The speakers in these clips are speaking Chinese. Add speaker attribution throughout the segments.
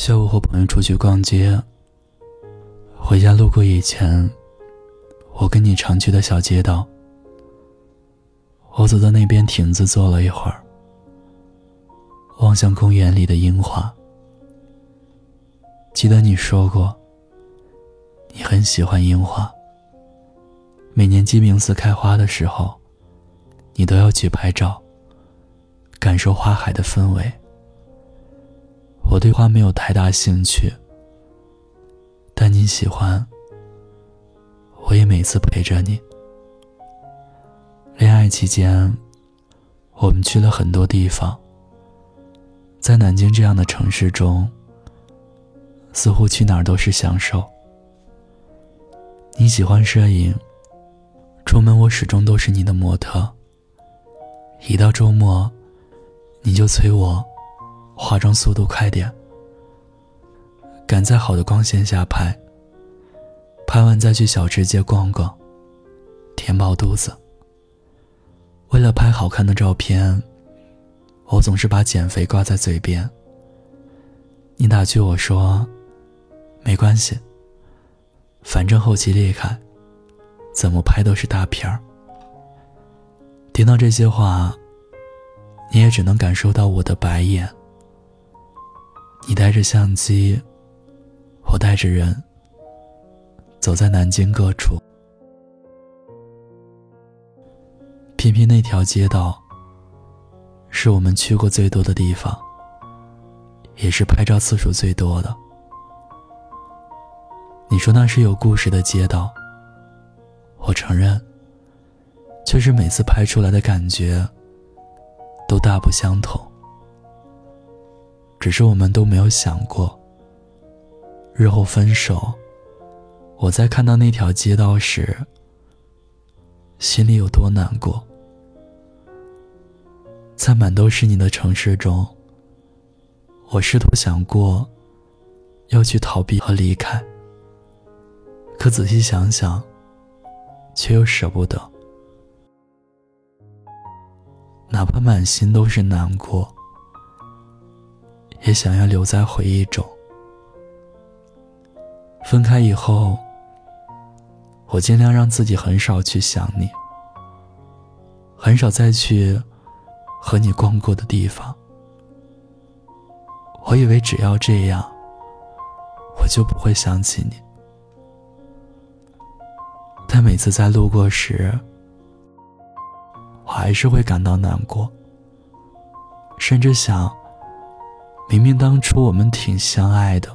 Speaker 1: 下午和朋友出去逛街，回家路过以前我跟你常去的小街道。我走到那边亭子坐了一会儿，望向公园里的樱花。记得你说过，你很喜欢樱花。每年鸡鸣寺开花的时候，你都要去拍照，感受花海的氛围。我对花没有太大兴趣，但你喜欢，我也每次陪着你。恋爱期间，我们去了很多地方，在南京这样的城市中，似乎去哪儿都是享受。你喜欢摄影，出门我始终都是你的模特。一到周末，你就催我。化妆速度快点，赶在好的光线下拍。拍完再去小吃街逛逛，填饱肚子。为了拍好看的照片，我总是把减肥挂在嘴边。你打趣我说：“没关系，反正后期厉害，怎么拍都是大片儿。”听到这些话，你也只能感受到我的白眼。你带着相机，我带着人，走在南京各处。偏偏那条街道，是我们去过最多的地方，也是拍照次数最多的。你说那是有故事的街道，我承认，却是每次拍出来的感觉，都大不相同。只是我们都没有想过，日后分手，我在看到那条街道时，心里有多难过。在满都是你的城市中，我试图想过要去逃避和离开，可仔细想想，却又舍不得，哪怕满心都是难过。也想要留在回忆中。分开以后，我尽量让自己很少去想你，很少再去和你逛过的地方。我以为只要这样，我就不会想起你。但每次在路过时，我还是会感到难过，甚至想。明明当初我们挺相爱的，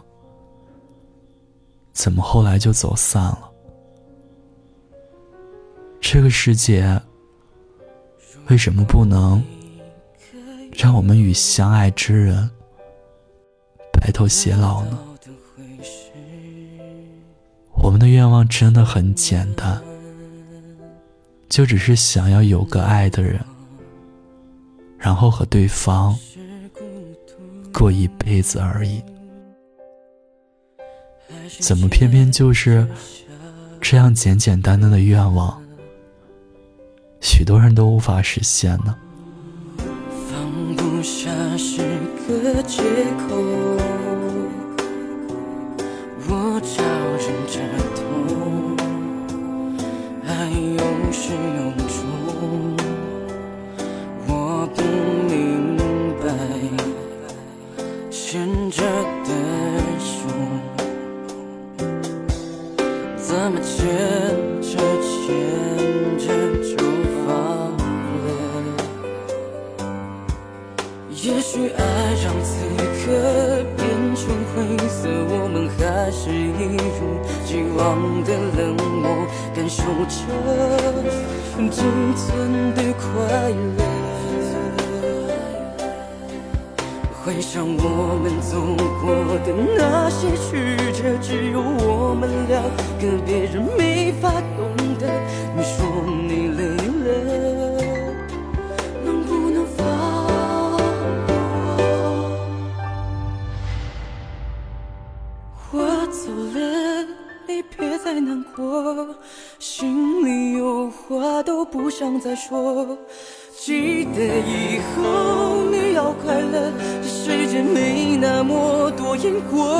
Speaker 1: 怎么后来就走散了？这个世界为什么不能让我们与相爱之人白头偕老呢？我们的愿望真的很简单，就只是想要有个爱的人，然后和对方。过一辈子而已，怎么偏偏就是这样简简单单的愿望，许多人都无法实现呢？
Speaker 2: 放不下是个借口，我招人着痛，爱有始有终。是一如既往的冷漠，感受着仅存的快乐。回想我们走过的那些曲折，只有我们两个，别人没法懂得。你说你心里有话都不想再说。记得以后你要快乐，这世界没那么多因果。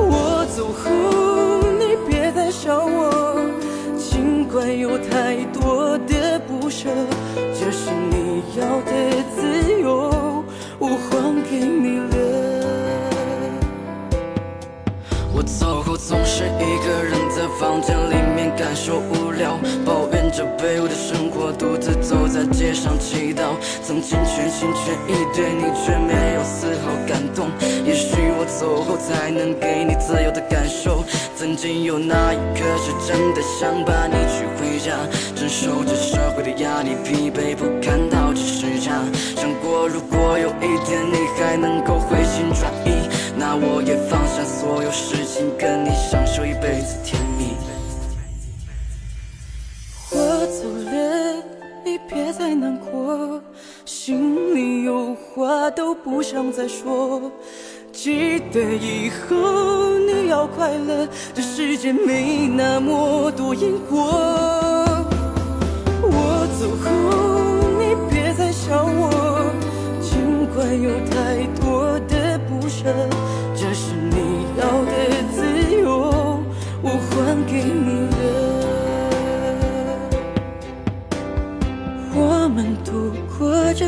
Speaker 2: 我走后你别再想我，尽管有太多的不舍，这是你要的房间里面感受无聊，抱怨着卑微的生活，独自走在街上祈祷。曾经全心全意对你，却没有丝毫感动。也许我走后才能给你自由的感受。曾经有那一刻是真的想把你娶回家，承受着社会的压力，疲惫不堪到几时差。想过如果有一天你还能够回心转意，那我也放下所有事情，跟你享受一辈子甜蜜走了，你别再难过，心里有话都不想再说。记得以后你要快乐，这世界没那么多因果。我走后，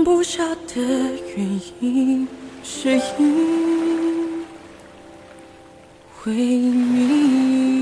Speaker 2: 放不下的原因，是因为你。